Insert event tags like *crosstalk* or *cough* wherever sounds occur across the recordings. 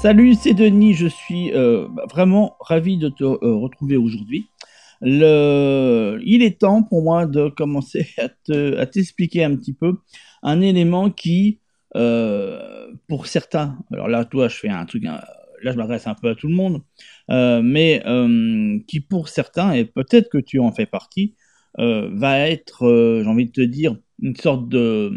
Salut, c'est Denis, je suis euh, vraiment ravi de te euh, retrouver aujourd'hui. Il est temps pour moi de commencer *laughs* à, te... à t'expliquer un petit peu un élément qui, euh, pour certains, alors là, toi, je fais un truc, là, je m'adresse un peu à tout le monde, mais qui, pour certains, et peut-être que tu en fais partie, va être, j'ai envie de te dire, une sorte de...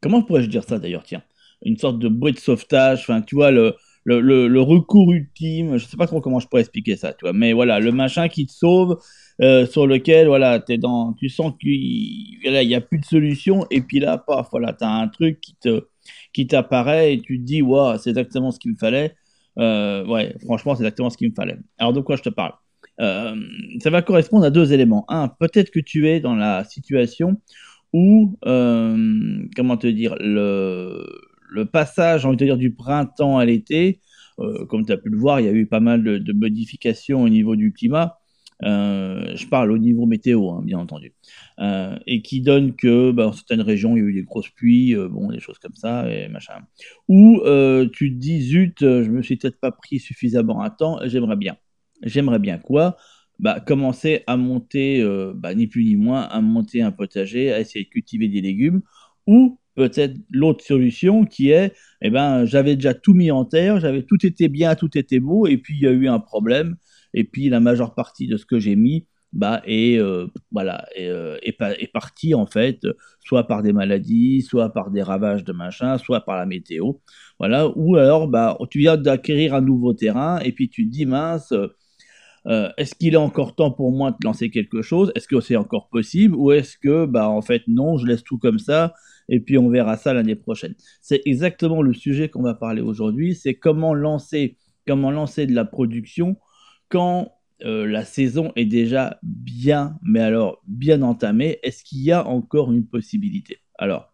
Comment pourrais-je dire ça d'ailleurs, tiens Une sorte de bruit de sauvetage, enfin, tu vois, le, le, le, le recours ultime, je sais pas trop comment je pourrais expliquer ça, tu vois, mais voilà, le machin qui te sauve, euh, sur lequel, voilà, t'es dans, tu sens qu'il voilà, il y a plus de solution, et puis là, paf, voilà, t'as un truc qui te, qui t'apparaît, et tu te dis, waouh, c'est exactement ce qu'il me fallait. Euh, ouais, franchement, c'est exactement ce qu'il me fallait. Alors, de quoi je te parle? Euh, Ça va correspondre à deux éléments. Un, peut-être que tu es dans la situation où, euh, comment te dire, le, le passage, envie de dire, du printemps à l'été, euh, comme tu as pu le voir, il y a eu pas mal de, modifications au niveau du climat. Euh, je parle au niveau météo, hein, bien entendu, euh, et qui donne que bah, dans certaines régions il y a eu des grosses pluies, bon des choses comme ça et machin. Ou tu te dis zut, je me suis peut-être pas pris suffisamment à temps, j'aimerais bien, j'aimerais bien quoi? Bah commencer à monter, bah, ni plus ni moins, à monter un potager, à essayer de cultiver des légumes, ou peut-être l'autre solution qui est, eh ben j'avais déjà tout mis en terre, j'avais tout été bien, tout était beau, et puis il y a eu un problème et puis la majeure partie de ce que j'ai mis bah, est, euh, voilà, est, euh, est, est partie en fait, soit par des maladies, soit par des ravages de machin, soit par la météo. Voilà, ou alors bah, tu viens d'acquérir un nouveau terrain et puis tu te dis mince, euh, est-ce qu'il est encore temps pour moi de lancer quelque chose? Est-ce que c'est encore possible? Ou est-ce que, bah, en fait, non, je laisse tout comme ça et puis on verra ça l'année prochaine C'est exactement le sujet qu'on va parler aujourd'hui. C'est comment lancer, comment lancer de la production quand euh, la saison est déjà bien, mais alors bien entamée, est-ce qu'il y a encore une possibilité? Alors,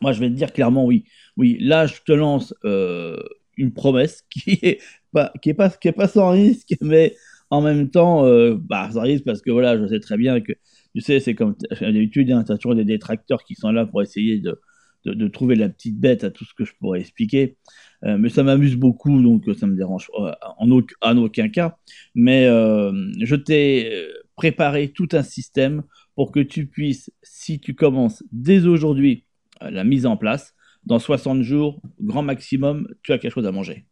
moi je vais te dire clairement oui. Oui, là je te lance euh, une promesse *laughs* qui est pas, qui est pas, qui est pas sans risque, mais en même temps, euh, bah, sans risque parce que voilà, je sais très bien que, tu sais, c'est comme d'habitude, hein, tu as toujours des détracteurs qui sont là pour essayer de, de, trouver la petite bête à tout ce que je pourrais expliquer. Euh, mais ça m'amuse beaucoup, donc ça me dérange en, aucun, en aucun cas. Mais euh, je t'ai préparé tout un système pour que tu puisses, si tu commences dès aujourd'hui la mise en place, dans 60 jours, grand maximum, tu as quelque chose à manger.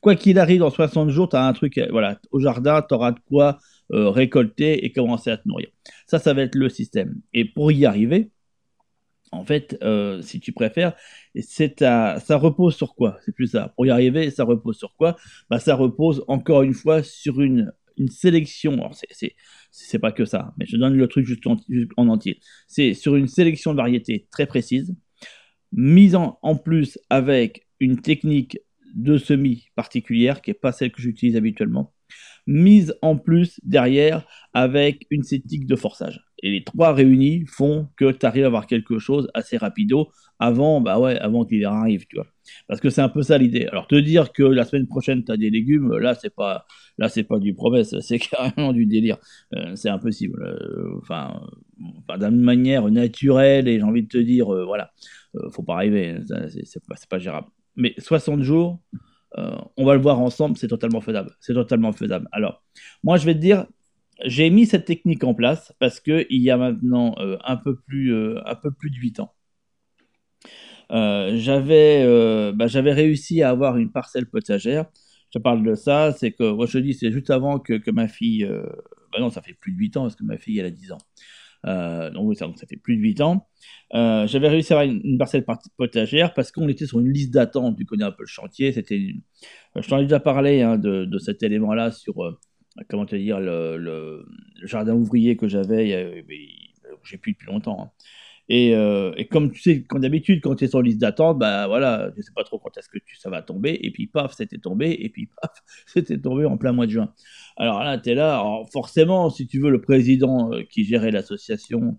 Quoi qu'il arrive, dans 60 jours, tu as un truc, voilà, au jardin, tu auras de quoi euh, récolter et commencer à te nourrir. Ça, ça va être le système. Et pour y arriver, en fait, euh, si tu préfères, c'est à, ça repose sur quoi? C'est plus ça. Pour y arriver, ça repose sur quoi? Bah, Ça repose encore une fois sur une, une sélection. Alors, c'est, c'est, pas que ça, mais je donne le truc juste en, juste en entier. C'est sur une sélection de variétés très précise, mise en, en plus avec une technique de semis particulière qui n'est pas celle que j'utilise habituellement, mise en plus derrière avec une technique de forçage. Et les trois réunis font que tu arrives à avoir quelque chose assez rapido avant, bah ouais, avant qu'il arrive, tu vois. Parce que c'est un peu ça l'idée. Alors te dire que la semaine prochaine tu as des légumes, là c'est pas, là c'est pas du promesse, *laughs* c'est carrément du délire. Euh, c'est impossible. Euh, enfin, d'une manière naturelle et j'ai envie de te dire, euh, voilà, faut pas arriver, c'est pas, pas gérable. Mais 60 jours, euh, on va le voir ensemble, c'est totalement faisable. C'est totalement faisable. Alors, moi, je vais te dire, j'ai mis cette technique en place parce que il y a maintenant euh, un peu plus, euh, un peu plus de 8 ans. j'avais, bah, j'avais réussi à avoir une parcelle potagère. Je parle de ça, c'est que, moi, je dis, c'est juste avant que, que ma fille, bah non, ça fait plus de 8 ans parce que ma fille, elle a 10 ans. Euh, donc, ça, fait plus de 8 ans. Euh, J'avais réussi à avoir une, parcelle potagère parce qu'on était sur une liste d'attente. Tu connais un peu le chantier. Une... je t'en ai déjà parlé hein, de, cet élément-là sur euh, comment te dire le, jardin ouvrier que j'avais. J'ai plus depuis longtemps. Hein. Et, euh, et, comme tu sais, comme d'habitude, quand tu es sur liste d'attente, bah voilà, je sais pas trop quand est-ce que tu, ça va tomber, et puis paf, c'était tombé, et puis *laughs* paf, c'était tombé en plein mois de juin. Alors là, tu es là, forcément, si tu veux, le président euh, qui gérait l'association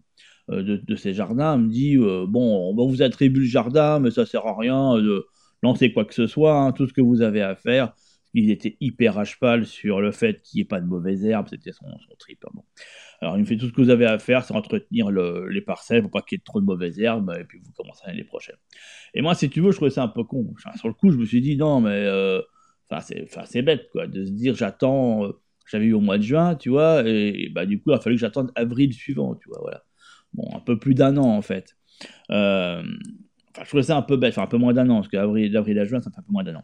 euh, de, ces jardins me dit bon, on vous attribuer le jardin, mais ça sert à rien de lancer quoi que ce soit, hein, tout ce que vous avez à faire. Il était hyper à cheval sur le fait qu'il n'y ait pas de mauvaises herbes, c'était son, trip. Hein. Alors, il me fait tout ce que vous avez à faire, c'est entretenir le, les parcelles pour pas qu'il y ait trop de mauvaises herbes, et puis vous commencerez l'année prochaine. Et moi, si tu veux, je trouvais ça un peu con. Sur le coup, je me suis dit, non, mais euh, c'est, bête, quoi, de se dire j'attends, j'avais eu au mois de juin, tu vois, et, bah, du coup, il a fallu que j'attende avril suivant, tu vois, voilà. Bon, un peu plus d'un an, en fait. Euh, je trouvais ça un peu bête, enfin, un peu moins d'un an, parce qu'avril d'avril à juin, ça fait un peu moins d'un an.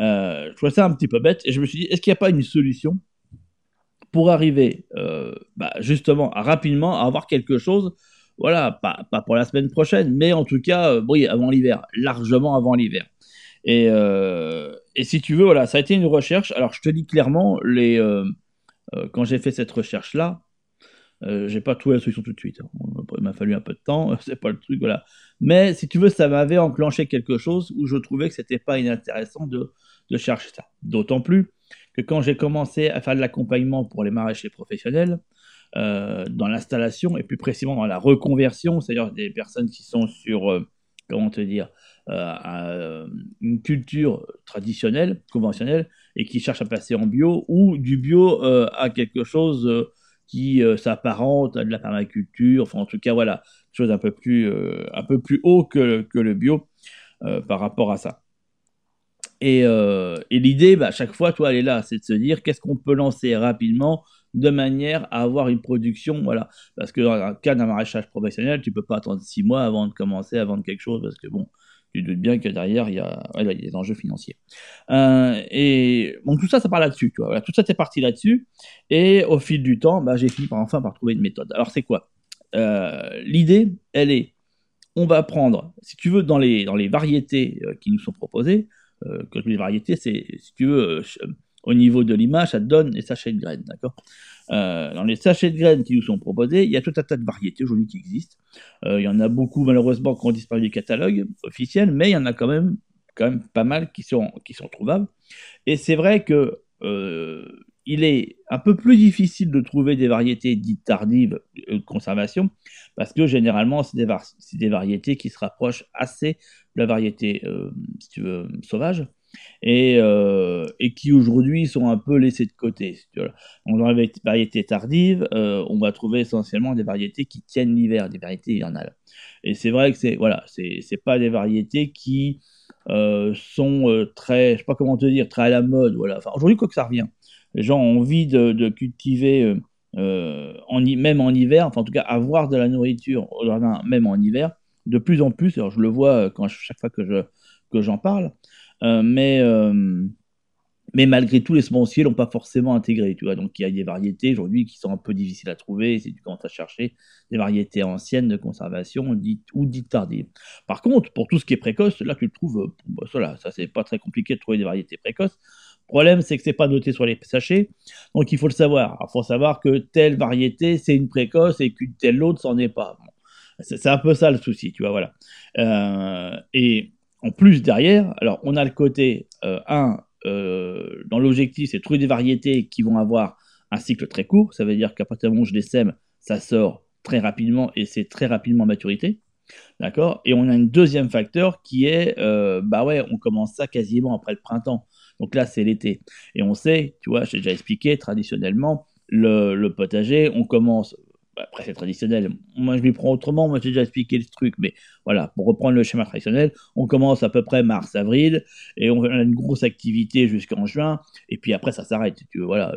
Euh, je trouvais ça un petit peu bête, et je me suis dit, est-ce qu'il n'y a pas une solution pour arriver, euh, bah, justement, rapidement à avoir quelque chose, voilà, pas, pour la semaine prochaine, mais en tout cas, oui, avant l'hiver, largement avant l'hiver. Et, et, si tu veux, voilà, ça a été une recherche. Alors, je te dis clairement, les, quand j'ai fait cette recherche-là, euh, j'ai pas trouvé la solution tout de suite. Hein. Il m'a fallu un peu de temps, *laughs* c'est pas le truc, voilà. Mais si tu veux, ça m'avait enclenché quelque chose où je trouvais que c'était pas inintéressant de, de chercher ça. D'autant plus que quand j'ai commencé à faire de l'accompagnement pour les maraîchers professionnels, euh, dans l'installation et plus précisément dans la reconversion, c'est-à-dire des personnes qui sont sur, euh, comment te dire, une culture traditionnelle, conventionnelle, et qui cherchent à passer en bio, ou du bio à quelque chose qui euh, s'apparente à de la permaculture, enfin en tout cas voilà, chose un peu plus, euh, un peu plus haut que, que le bio euh, par rapport à ça. Et, et l'idée, bah, à chaque fois, toi, elle est là, c'est de se dire qu'est-ce qu'on peut lancer rapidement de manière à avoir une production, voilà. Parce que dans le cas d'un maraîchage professionnel, tu peux pas attendre six mois avant de commencer à vendre quelque chose, parce que bon, tu doutes bien que derrière, il y a, des enjeux financiers. Euh, et donc tout ça, ça part là-dessus. Tout ça, c'est parti là-dessus. Et au fil du temps, bah, j'ai fini par enfin par trouver une méthode. Alors c'est quoi? Euh, L'idée, elle est, on va prendre, si tu veux, dans les, variétés euh, qui nous sont proposées, que les variétés, c'est, si tu veux, au niveau de l'image, ça donne les sachets de graines, d'accord? Euh, Dans les sachets de graines qui nous sont proposés, il y a tout un tas de variétés aujourd'hui qui existent. Euh, il y en a beaucoup, malheureusement, qui ont disparu du catalogue officiel, mais il y en a quand même, quand même pas mal qui sont, qui sont trouvables. Et c'est vrai que euh, il est un peu plus difficile de trouver des variétés dites tardives de conservation, parce que généralement, c'est des, des, variétés qui se rapprochent assez de la variété, sauvage et, euh, et qui aujourd'hui sont un peu laissés de côté. dans les variétés tardives, euh, on va trouver essentiellement des variétés qui tiennent l'hiver, des variétés hivernales. Et c'est vrai que c'est voilà, c'est pas des variétés qui euh, sont très, je sais pas comment te dire, très à la mode. Voilà. Aujourd'hui, quoi que ça revient, les gens ont envie de, cultiver. en, même en hiver, enfin en tout cas avoir de la nourriture au jardin même en hiver, de plus en plus, alors je le vois quand chaque fois que je que j'en parle, mais euh, mais malgré tout, les semenciers l'ont pas forcément intégré, tu vois. Donc il y a des variétés aujourd'hui qui sont un peu difficiles à trouver si tu commences à chercher des variétés anciennes de conservation ou dites tardives. Par contre, pour tout ce qui est précoce, là tu le trouves, euh, bah, ça c'est pas très compliqué de trouver des variétés précoces. Le problème, c'est que c'est pas noté sur les sachets, donc il faut le savoir. Il faut savoir que telle variété c'est une précoce et qu'une telle autre c'en est pas. C'est un peu ça le souci, tu vois, voilà. Euh, et en plus derrière, alors on a le côté 1, euh, euh, dans l'objectif, c'est trouver des variétés qui vont avoir un cycle très court. Ça veut dire qu'à partir du moment où je les sème, ça sort très rapidement et c'est très rapidement maturité. D'accord? Et on a un deuxième facteur qui est, euh, bah ouais, on commence ça quasiment après le printemps. Donc là, c'est l'été. Et on sait, tu vois, j'ai déjà expliqué, traditionnellement, le, potager, on commence après c'est traditionnel. Moi je m'y prends autrement, moi j'ai déjà expliqué le truc, mais voilà, pour reprendre le schéma traditionnel, on commence à peu près mars-avril et on a une grosse activité jusqu'en juin, et puis après ça s'arrête. Tu voilà,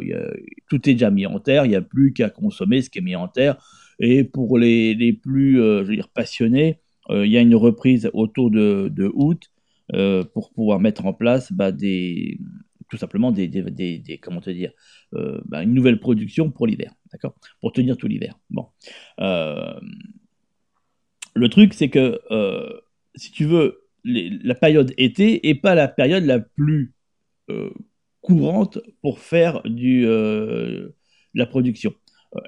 tout est déjà mis en terre, il n'y a plus qu'à consommer ce qui est mis en terre. Et pour les, plus euh, passionnés, euh, il y a une reprise autour de, de août euh, pour pouvoir mettre en place bah, des, tout simplement des, des, comment te dire, euh, bah, une nouvelle production pour l'hiver, d'accord, pour tenir tout l'hiver. Bon, euh, le truc c'est que euh, si tu veux, la période été est pas la période la plus courante pour faire du la production.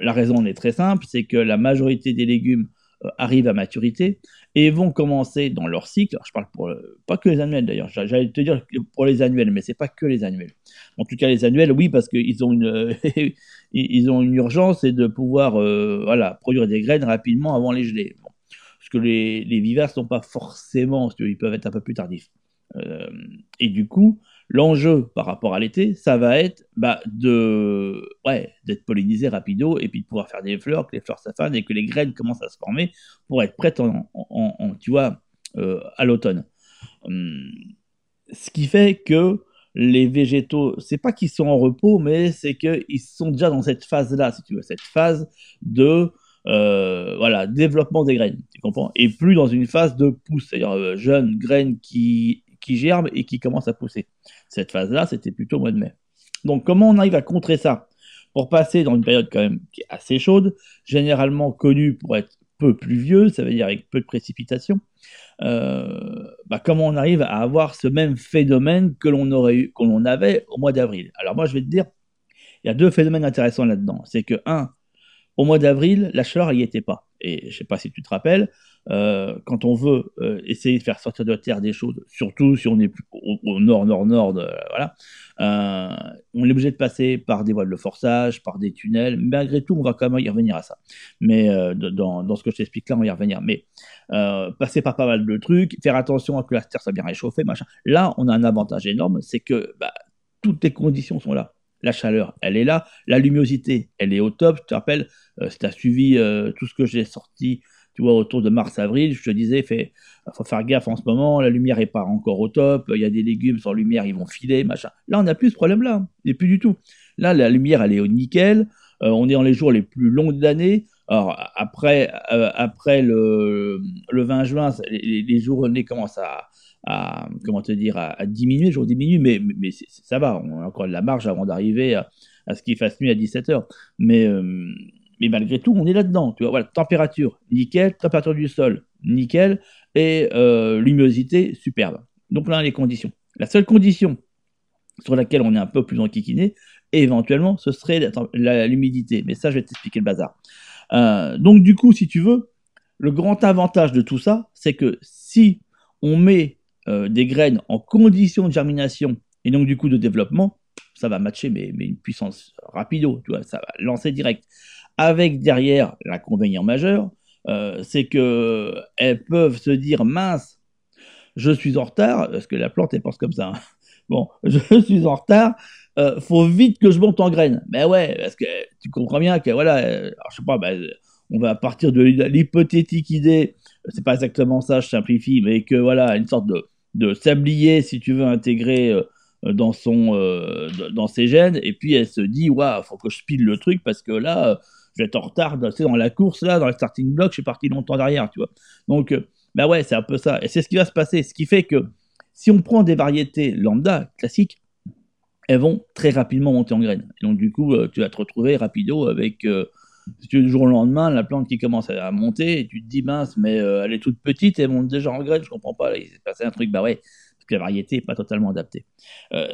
la raison est très simple, c'est que la majorité des légumes arrivent à maturité et vont commencer dans leur cycle. je parle pour pas que les annuels d'ailleurs. J'allais te dire pour les annuels, mais c'est pas que les annuels. En tout cas, les annuels, oui, parce qu'ils ont une *laughs* ils ont une urgence et de pouvoir euh, voilà produire des graines rapidement avant les gelées. Parce que les, les vivaces sont pas forcément, ils peuvent être un peu plus tardifs. Euh, et du coup, L'enjeu par rapport à l'été, ça va être bah, de ouais, d'être pollinisé rapido et puis de pouvoir faire des fleurs, que les fleurs s'affanent et que les graines commencent à se former pour être prêtes en, tu vois, euh, à l'automne. Hum, ce qui fait que les végétaux, c'est pas qu'ils sont en repos, mais c'est qu'ils sont déjà dans cette phase-là, si tu veux, cette phase de euh, voilà, développement des graines, tu comprends? Et plus dans une phase de pousse, c'est-à-dire euh, jeunes graines qui, qui germent et qui commencent à pousser. Cette phase-là, c'était plutôt au mois de mai. Donc comment on arrive à contrer ça? Pour passer dans une période quand même qui est assez chaude, généralement connue pour être peu pluvieuse, ça veut dire avec peu de précipitations, euh, bah, comment on arrive à avoir ce même phénomène que l'on aurait eu, que l'on avait au mois d'avril? Alors moi, je vais te dire, il y a deux phénomènes intéressants là-dedans. C'est que un, au mois d'avril, la chaleur n'y était pas. Et je sais pas si tu te rappelles, euh, quand on veut euh, essayer de faire sortir de la terre des choses, surtout si on est au, nord, nord, nord, voilà, on est obligé de passer par des voies de forçage, par des tunnels. Malgré tout, on va quand même y revenir à ça. Mais dans, ce que je t'explique là, on va y revenir. Mais euh, passer par pas mal de trucs, faire attention à que la terre soit bien réchauffée, machin. Là, on a un avantage énorme, c'est que bah, toutes les conditions sont là. La chaleur, elle est là. La luminosité, elle est au top. Je te rappelle, euh, si tu as suivi euh, tout ce que j'ai sorti, tu vois, autour de mars-avril, je te disais, fait, faut faire gaffe en ce moment, la lumière est pas encore au top, il y a des légumes sans lumière, ils vont filer, machin. Là, on n'a plus ce problème-là, et plus du tout. Là, la lumière, elle est au nickel, on est dans les jours les plus longs de l'année, alors, après, euh, après le, le 20 juin, les, les journées commencent à, à, comment te dire, à, diminuer, les jours diminuent, mais, mais ça va, on a encore de la marge avant d'arriver à, à, ce qu'il fasse nuit à 17h. Mais, euh, mais malgré tout, on est là-dedans. Tu vois, voilà, température, nickel, température du sol, nickel, et euh, luminosité, superbe. Donc là, les conditions. La seule condition sur laquelle on est un peu plus enquiquiné, éventuellement, ce serait l'humidité. Mais ça, je vais t'expliquer le bazar. Euh, donc du coup, si tu veux, le grand avantage de tout ça, c'est que si on met euh, des graines en condition de germination et donc du coup de développement, ça va matcher mais, mais une puissance rapido, tu vois, ça va lancer direct. Avec derrière l'inconvénient majeur, euh, c'est que elles peuvent se dire mince, je suis en retard, parce que la plante elle pense comme ça. Hein. *laughs* Bon, *laughs* je suis en retard, euh, faut vite que je monte en graines. Ben ouais, parce que tu comprends bien que voilà, euh, je sais pas, ben, on va partir de l'hypothétique idée, c'est pas exactement ça, je simplifie, mais que voilà, une sorte de, de sablier, si tu veux, intégrer euh, dans son dans ses gènes, et puis elle se dit, waouh, faut que je pile le truc parce que là, je vais être en retard, tu dans la course là, dans le starting block, je suis parti longtemps derrière, tu vois. Donc, ben ouais, c'est un peu ça, et c'est ce qui va se passer, ce qui fait que si on prend des variétés lambda classiques, elles vont très rapidement monter en graines. Et donc, du coup, euh, tu vas te retrouver rapido avec, euh, si tu veux, du jour au lendemain, la plante qui commence à monter, et tu te dis, mince, mais euh, elle est toute petite, elle monte déjà en graines, je comprends pas, il s'est passé un truc, bah ouais, parce que la variété n'est pas totalement adaptée.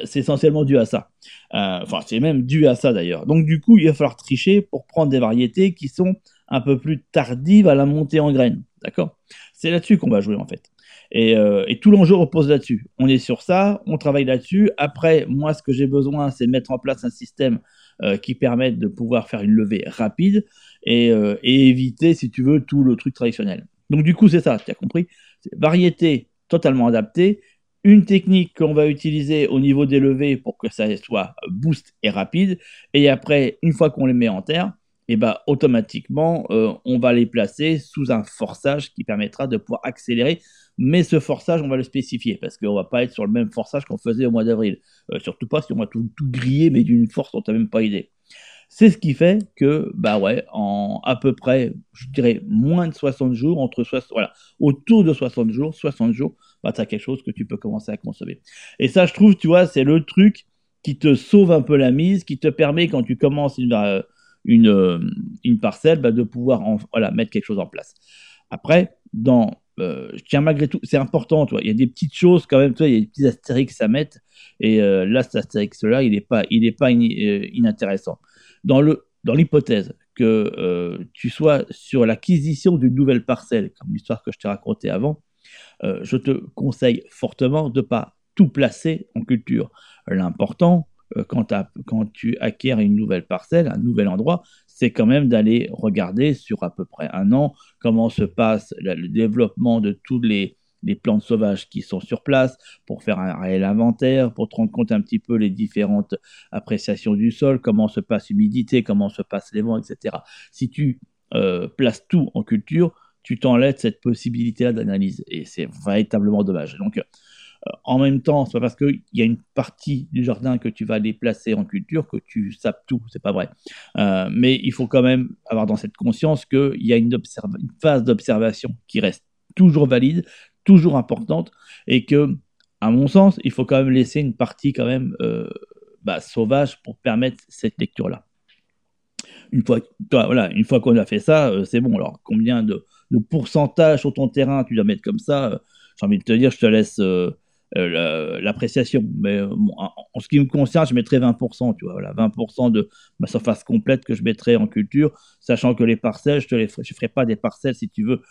c'est essentiellement dû à ça. Enfin, c'est même dû à ça d'ailleurs. Donc, du coup, il va falloir tricher pour prendre des variétés qui sont un peu plus tardives à la montée en graines. D'accord? C'est là-dessus qu'on va jouer en fait. Euh, et, tout l'enjeu repose là-dessus. On est sur ça, on travaille là-dessus. Après, moi, ce que j'ai besoin, c'est mettre en place un système euh, qui permette de pouvoir faire une levée rapide euh, et, éviter, si tu veux, tout le truc traditionnel. Donc, du coup, c'est ça, tu as compris? Variété totalement adaptée, une technique qu'on va utiliser au niveau des levées pour que ça soit boost et rapide. Et après, une fois qu'on les met en terre, et eh ben, automatiquement, on va les placer sous un forçage qui permettra de pouvoir accélérer mais ce forçage, on va le spécifier parce qu'on va pas être sur le même forçage qu'on faisait au mois d'avril. Euh, surtout pas si on va tout, tout griller, mais d'une force dont tu n'as même pas idée. C'est ce qui fait que, bah ouais, en à peu près, je dirais, moins de 60 jours, entre 60, voilà, autour de 60 jours, 60 jours, bah, tu as quelque chose que tu peux commencer à consommer. Et ça, je trouve, tu vois, c'est le truc qui te sauve un peu la mise, qui te permet, quand tu commences une, euh, une, euh, une parcelle, bah, de pouvoir voilà, mettre quelque chose en place. Après, dans euh, je tiens malgré tout, c'est important, toi. Il y a des petites choses quand même, toi. Il y a des petits astérix à mettre. Et là, cet astérix-là, il n'est pas, il est pas inintéressant. Dans le, dans l'hypothèse que tu sois sur l'acquisition d'une nouvelle parcelle, comme l'histoire que je t'ai racontée avant, je te conseille fortement de pas tout placer en culture. L'important, quand, quand, tu acquiers une nouvelle parcelle, un nouvel endroit, c'est quand même d'aller regarder sur à peu près un an comment se passe le développement de toutes les, plantes sauvages qui sont sur place, pour faire un réel inventaire, pour te rendre compte un petit peu les différentes appréciations du sol, comment se passe l'humidité, comment se passent les vents, etc. Si tu euh, places tout en culture, tu t'enlèves cette possibilité-là d'analyse, et c'est véritablement dommage. Donc, en même temps, c'est pas parce qu'il y a une partie du jardin que tu vas déplacer en culture que tu sapes tout, c'est pas vrai. mais il faut quand même avoir dans cette conscience qu'il y a une, phase d'observation qui reste toujours valide, toujours importante, et que, à mon sens, il faut quand même laisser une partie quand même bah, sauvage pour permettre cette lecture-là. Une fois, voilà, une fois qu'on a fait ça, euh, c'est bon. Alors, combien de, pourcentage sur ton terrain tu dois mettre comme ça euh, J'ai envie de te dire, je te laisse euh, l'appréciation. Mais en, ce qui me concerne, je mettrais 20%, tu vois, voilà, 20% de ma surface complète que je mettrais en culture, sachant que les parcelles, je ne ferai pas des parcelles, si tu veux,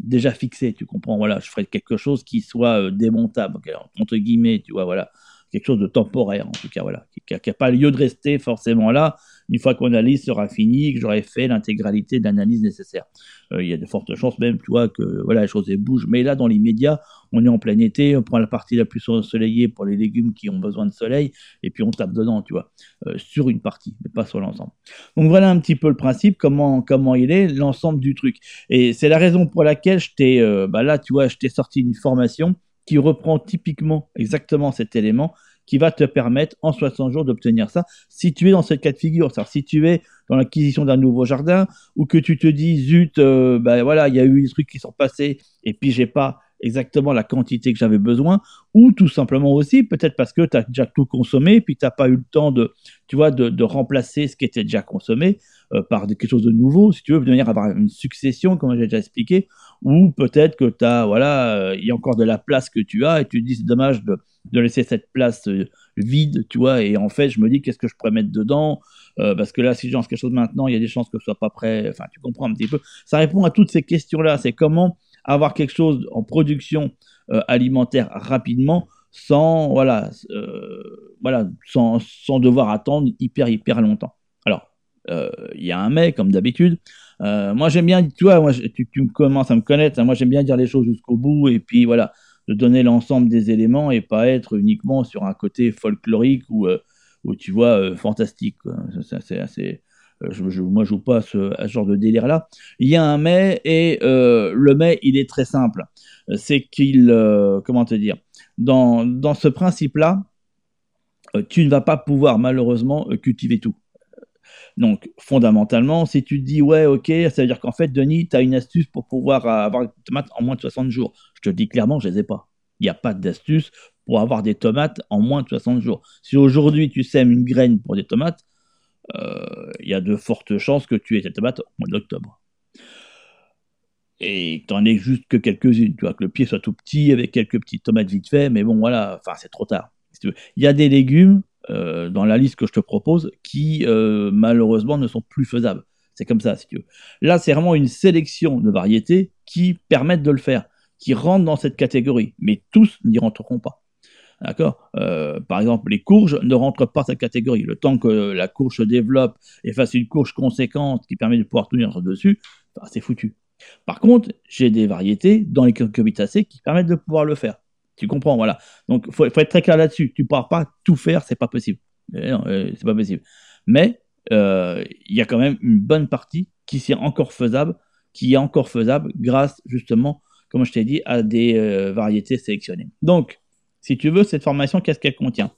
déjà fixées, tu comprends, voilà, je ferai quelque chose qui soit démontable, entre guillemets, tu vois, voilà quelque chose de temporaire, en tout cas, voilà, qui n'a pas lieu de rester forcément là, une fois que l'analyse sera finie, que j'aurai fait l'intégralité de l'analyse nécessaire. Euh, il y a de fortes chances même, tu vois, que voilà, les choses bougent. Mais là, dans l'immédiat, on est en plein été, on prend la partie la plus ensoleillée pour les légumes qui ont besoin de soleil, et puis on tape dedans, tu vois, euh, sur une partie, mais pas sur l'ensemble. Donc voilà un petit peu le principe, comment, comment il est, l'ensemble du truc. Et c'est la raison pour laquelle je t'ai, euh, bah là, tu vois, je t'ai sorti une formation qui reprend typiquement exactement cet élément qui va te permettre en 60 jours d'obtenir ça si tu es dans cette cas de figure. C'est-à-dire si tu es dans l'acquisition d'un nouveau jardin ou que tu te dis zut, euh, ben voilà, il y a eu des trucs qui sont passés et puis j'ai pas exactement la quantité que j'avais besoin, ou tout simplement aussi, peut-être parce que tu as déjà tout consommé, puis tu n'as pas eu le temps de, tu vois, de, remplacer ce qui était déjà consommé euh, par quelque chose de nouveau, si tu veux, de manière à avoir une succession, comme j'ai déjà expliqué, ou peut-être que tu as, voilà, euh, il y a encore de la place que tu as, et tu te dis, c'est dommage de, laisser cette place euh, vide, tu vois, et en fait, je me dis, qu'est-ce que je pourrais mettre dedans parce que là, si je lance quelque chose maintenant, il y a des chances que ce soit pas prêt. Enfin, tu comprends un petit peu. Ça répond à toutes ces questions-là. C'est comment avoir quelque chose en production euh, alimentaire rapidement sans voilà euh, voilà sans, sans, devoir attendre hyper hyper longtemps. Alors euh, il y a un mais comme d'habitude. moi j'aime bien tu moi tu, tu commences à me connaître. Hein, moi j'aime bien dire les choses jusqu'au bout et puis voilà de donner l'ensemble des éléments et pas être uniquement sur un côté folklorique ou ou tu vois fantastique. C'est assez je, je, moi, je joue pas à ce, genre de délire-là. Il y a un mais, et euh, le mais, il est très simple. C'est qu'il, euh, comment te dire, dans, dans ce principe-là, tu ne vas pas pouvoir malheureusement cultiver tout. Donc, fondamentalement, si tu te dis, ouais, ok, ça veut dire qu'en fait, Denis, tu as une astuce pour pouvoir avoir des tomates en moins de 60 jours. Je te dis clairement, je les ai pas. Il n'y a pas d'astuce pour avoir des tomates en moins de 60 jours. Si aujourd'hui tu sèmes une graine pour des tomates, euh, il y a de fortes chances que tu aies cette tomate au mois d'octobre. Et tu n'en aies juste que quelques-unes, tu vois, que le pied soit tout petit avec quelques petites tomates vite fait, mais bon, voilà, enfin, c'est trop tard. Il y a des légumes euh, dans la liste que je te propose qui, euh, malheureusement, ne sont plus faisables. C'est comme ça, si tu veux. Là, c'est vraiment une sélection de variétés qui permettent de le faire, qui rentrent dans cette catégorie, mais tous n'y rentreront pas. D'accord? Euh, Par exemple, les courges ne rentrent pas dans cette catégorie. Le temps que la courge se développe et fasse une courge conséquente qui permet de pouvoir tenir dessus, bah, c'est foutu. Par contre, j'ai des variétés dans les cucurbitacées qui permettent de pouvoir le faire. Tu comprends, voilà. Donc, il faut, être très clair là-dessus. Tu ne pourras pas tout faire, c'est pas possible. Euh, c'est pas possible. Mais euh, il y a quand même une bonne partie qui est encore faisable, qui est encore faisable grâce justement, comme je t'ai dit, à des variétés sélectionnées. Donc, si tu veux, cette formation, qu'est-ce qu'elle contient?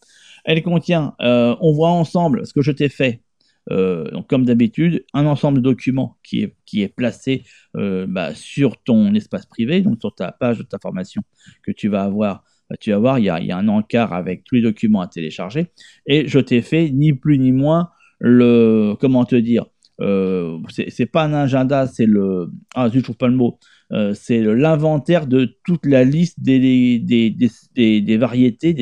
Elle contient, euh, on voit ensemble ce que je t'ai fait, euh, comme d'habitude, un ensemble de documents qui est, qui est placé euh, bah, sur ton espace privé, donc sur ta page de ta formation que tu vas avoir. Bah, tu vas voir, il y, a, un encart avec tous les documents à télécharger. Et je t'ai fait ni plus ni moins le. Comment te dire C'est pas un agenda, c'est le. Ah, je trouve pas le mot. Euh, c'est l'inventaire de toute la liste des, des, des, variétés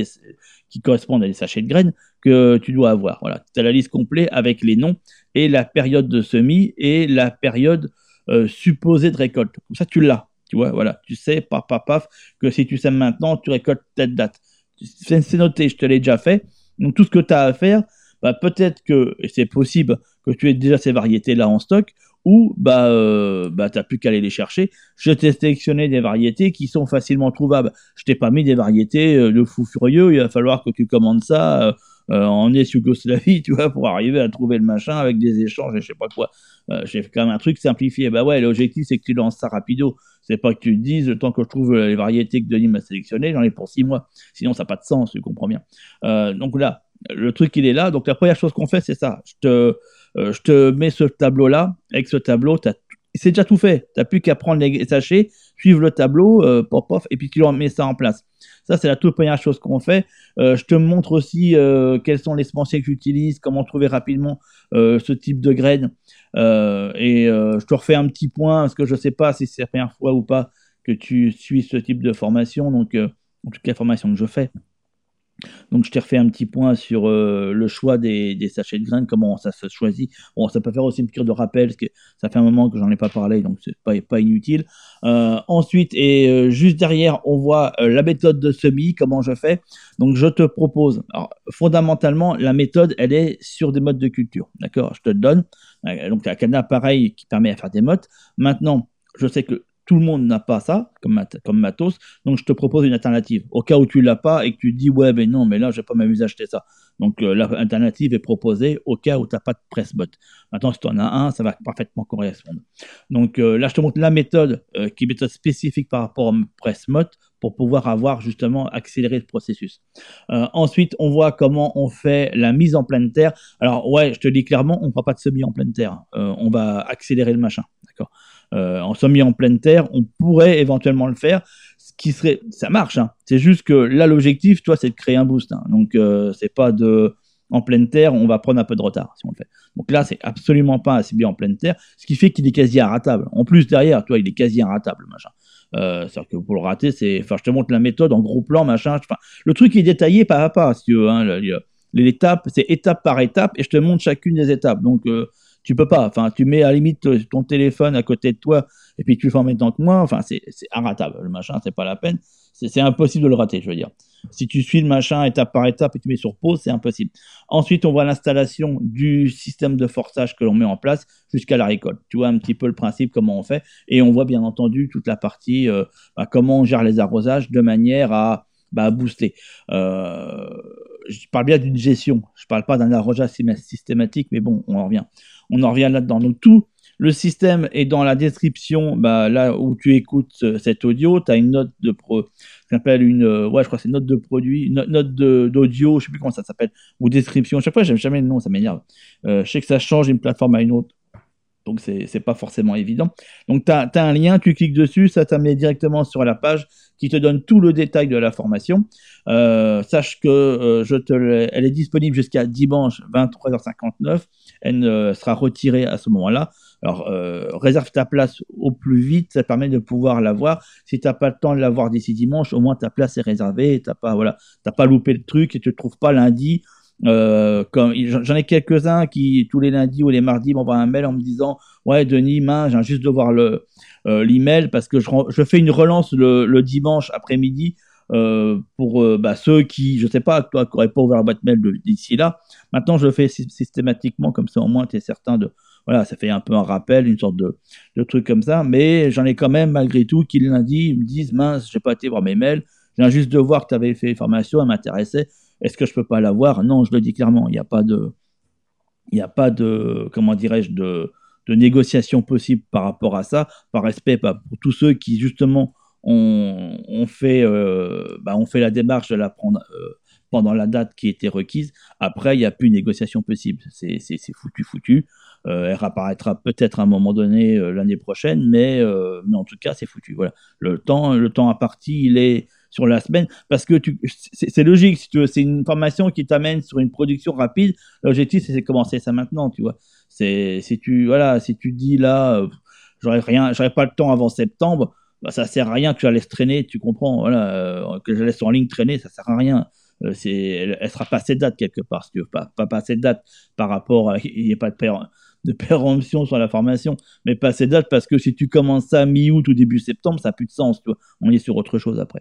qui correspondent à des sachets de graines que tu dois avoir. Voilà, tu as la liste complète avec les noms et la période de semis et la période euh, supposée de récolte. Comme ça, tu l'as. Tu vois, voilà, tu sais, paf, paf, paf, que si tu sèmes maintenant, tu récoltes telle date. C'est noté, je te l'ai déjà fait. Donc, tout ce que tu as à faire, bah, peut-être que, c'est possible que tu aies déjà ces variétés-là en stock, ou bah, euh, bah t'as plus qu'à aller les chercher. Je t'ai sélectionné des variétés qui sont facilement trouvables. Je t'ai pas mis des variétés euh, de fou furieux. Il va falloir que tu commandes ça euh, en ex-Yougoslavie, *laughs* tu vois, pour arriver à trouver le machin avec des échanges et je sais pas quoi. J'ai quand même un truc simplifié. Bah ouais, l'objectif c'est que tu lances ça rapido. C'est pas que tu te dises, le temps que je trouve les variétés que Denis m'a sélectionnées, j'en ai pour six mois. Sinon, ça n'a pas de sens, tu comprends bien. Donc là, le truc, il est là. Donc la première chose qu'on fait, c'est ça. Je te, euh, je te mets ce tableau-là. Avec ce tableau, c'est déjà tout fait. Tu n'as plus qu'à prendre les sachets, suivre le tableau, euh, pop, pop, et puis tu mets ça en place. Ça, c'est la toute première chose qu'on fait. Euh, je te montre aussi quels sont les semenciers que j'utilise, comment trouver rapidement ce type de graines. et je te refais un petit point, parce que je ne sais pas si c'est la première fois ou pas que tu suis ce type de formation, donc en tout cas, la formation que je fais. Donc je t'ai refait un petit point sur euh, le choix des, sachets de graines, comment ça se choisit. Bon, ça peut faire aussi une piqûre de rappel, parce que ça fait un moment que j'en ai pas parlé, donc c'est pas, pas inutile. Euh, ensuite, et euh, juste derrière, on voit la méthode de semis, comment je fais. Donc je te propose, fondamentalement, la méthode, elle est sur des modes de culture. D'accord? Je te donne. Donc un canal pareil qui permet à faire des modes. Maintenant, je sais que tout le monde n'a pas ça comme, matos, donc je te propose une alternative. Au cas où tu l'as pas et que tu dis ouais mais non mais là je vais pas m'amuser à acheter ça. Donc euh, l'alternative est proposée au cas où tu n'as pas de pressbot. Maintenant si tu en as un, ça va parfaitement correspondre. Donc euh, là je te montre la méthode euh, qui est méthode spécifique par rapport au pressbot pour pouvoir avoir justement accéléré le processus. ensuite on voit comment on fait la mise en pleine terre. Alors ouais je te dis clairement on ne fera pas de semi en pleine terre. on va accélérer le machin. D'accord? Euh, en semi en pleine terre, on pourrait éventuellement le faire. Ce qui serait, ça marche. Hein. C'est juste que là, l'objectif, toi, c'est de créer un boost. Hein. Donc, euh, c'est pas de en pleine terre, on va prendre un peu de retard si on le fait. Donc là, c'est absolument pas assez bien en pleine terre, ce qui fait qu'il est quasi inratable. En plus, derrière, toi, il est quasi inratable, machin. Euh, C'est-à-dire que pour le rater, c'est. Enfin, je te montre la méthode en gros plan, machin. Enfin, le truc est détaillé pas à pas, si tu veux. Hein, L'étape, c'est étape par étape, et je te montre chacune des étapes. Donc, euh, tu peux pas. Enfin, tu mets à limite ton téléphone à côté de toi et puis tu le fais en même temps que moi. Enfin, c'est inratable. Le machin, c'est pas la peine. C'est impossible de le rater, je veux dire. Si tu suis le machin étape par étape et tu mets sur pause, c'est impossible. Ensuite, on voit l'installation du système de forçage que l'on met en place jusqu'à la récolte. Tu vois un petit peu le principe, comment on fait. Et on voit bien entendu toute la partie, euh, bah, comment on gère les arrosages de manière à bah, booster. Euh, je parle bien d'une gestion. Je parle pas d'un arrosage systématique, mais bon, on en revient on en revient là-dedans. Donc tout le système est dans la description, bah, là où tu écoutes euh, cet audio, tu as une note de pro, s'appelle une, euh, ouais, je crois c'est note de produit, note, note d'audio, je sais plus comment ça s'appelle, ou description. Chaque fois, j'aime jamais le nom, ça m'énerve. Euh, je sais que ça change d'une plateforme à une autre. Donc, c'est pas forcément évident. Donc, tu as, un lien, tu cliques dessus, ça t'amène directement sur la page qui te donne tout le détail de la formation. Euh, sache que euh, je te elle est disponible jusqu'à dimanche 23h59. Elle euh, sera retirée à ce moment-là. Alors, réserve ta place au plus vite, ça permet de pouvoir la voir. Si tu n'as pas le temps de la voir d'ici dimanche, au moins ta place est réservée. Tu n'as pas, voilà, pas loupé le truc et tu te trouves pas lundi euh, j'en ai quelques-uns qui tous les lundis ou les mardis m'envoient un mail en me disant ouais Denis mince j'ai juste de voir le euh, l'email parce que je, je, fais une relance le, le dimanche après-midi euh, pour bah, ceux qui je sais pas toi qui n'auraient pas ouvert la boîte mail d'ici là. Maintenant je le fais systématiquement comme ça au moins tu es certain de voilà ça fait un peu un rappel une sorte de, de truc comme ça. Mais j'en ai quand même malgré tout qui le lundi me disent mince j'ai pas été voir mes mails. J'ai juste de voir que tu avais fait formation elle m'intéressait est-ce que je peux pas l'avoir Non, je le dis clairement. Il n'y a pas de, il a pas de, comment dirais-je, de, de négociation possible par rapport à ça, par respect pour tous ceux qui justement ont, fait, euh, bah, fait la démarche de la prendre euh, pendant la date qui était requise. Après, il n'y a plus de négociation possible. C'est foutu, foutu. Euh, elle apparaîtra peut-être à un moment donné l'année prochaine, mais, mais en tout cas, c'est foutu. Voilà. Le temps, le temps imparti, il est, sur la semaine parce que c'est logique c'est une formation qui t'amène sur une production rapide l'objectif c'est de commencer ça maintenant tu vois. C'est si tu voilà si tu dis là euh, j'aurais rien j'aurais pas le temps avant septembre bah, ça sert à rien que je la laisse traîner tu comprends voilà euh, que je la laisse en ligne traîner ça sert à rien. Euh, c'est elle, elle, sera passée de date quelque part si tu veux pas pas de date par rapport à il n'y a pas de de péremption sur la formation, mais pas ces dates parce que si tu commences ça mi-août ou début septembre, ça n'a plus de sens. Tu vois. On est sur autre chose après.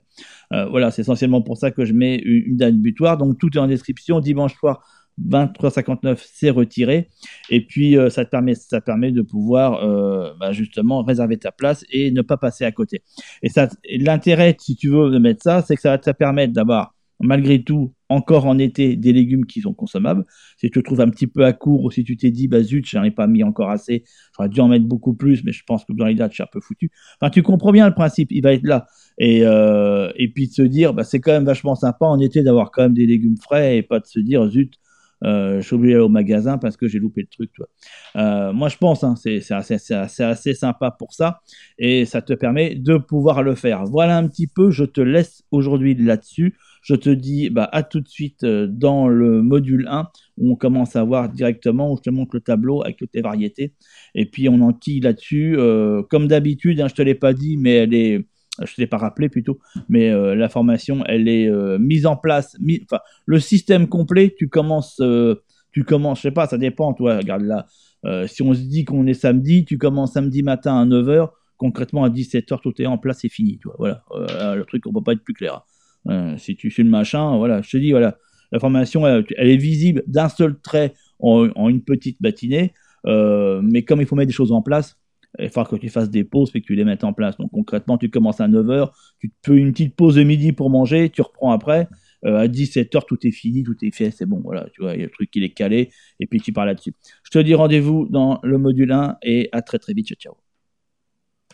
Euh, voilà, c'est essentiellement pour ça que je mets une date butoir. Donc tout est en description. Dimanche soir, 23h59, c'est retiré. Et puis euh, ça, te permet, ça permet de pouvoir euh, bah, justement réserver ta place et ne pas passer à côté. Et, ça, l'intérêt, si tu veux, de mettre ça, c'est que ça va te permettre d'avoir malgré tout, encore en été, des légumes qui sont consommables. Si tu te trouves un petit peu à court ou si tu t'es dit, bah zut, j'en ai pas mis encore assez, j'aurais dû en mettre beaucoup plus, mais je pense que dans les dates, je suis un peu foutu. Enfin, tu comprends bien le principe, il va être là. Et, euh, et puis de se dire, bah, c'est quand même vachement sympa en été d'avoir quand même des légumes frais et pas de se dire, zut, euh, je suis obligé d'aller au magasin parce que j'ai loupé le truc. Toi. Euh, moi, je pense, hein, c'est assez, sympa pour ça et ça te permet de pouvoir le faire. Voilà un petit peu, je te laisse aujourd'hui là-dessus. Je te dis bah, à tout de suite euh, dans le module 1 où on commence à voir directement, où je te montre le tableau avec toutes les variétés. Et puis on enquille là-dessus. Euh, comme d'habitude, hein, je ne te l'ai pas dit, mais elle est je ne l'ai pas rappelé plutôt, mais euh, la formation, elle est mise en place. le système complet, tu commences, tu commences, je sais pas, ça dépend, toi, regarde là. si on se dit qu'on est samedi, tu commences samedi matin à 9h, concrètement à 17h, tout est en place, c'est fini, tu vois. Voilà, le truc, on peut pas être plus clair. Euh, si tu le machin, voilà, je te dis, voilà, la formation, elle, est visible d'un seul trait en, une petite matinée, euh, mais comme il faut mettre des choses en place, il faut que tu fasses des pauses et que tu les mettes en place. Donc concrètement, tu commences à 9h, tu te fais une petite pause de midi pour manger, tu reprends après. Euh, à 17h, tout est fini, tout est fait, c'est bon, voilà, tu vois, il y a le truc qui est calé, et puis tu parles là-dessus. Je te dis rendez-vous dans le module 1 et à très très vite, ciao. ciao.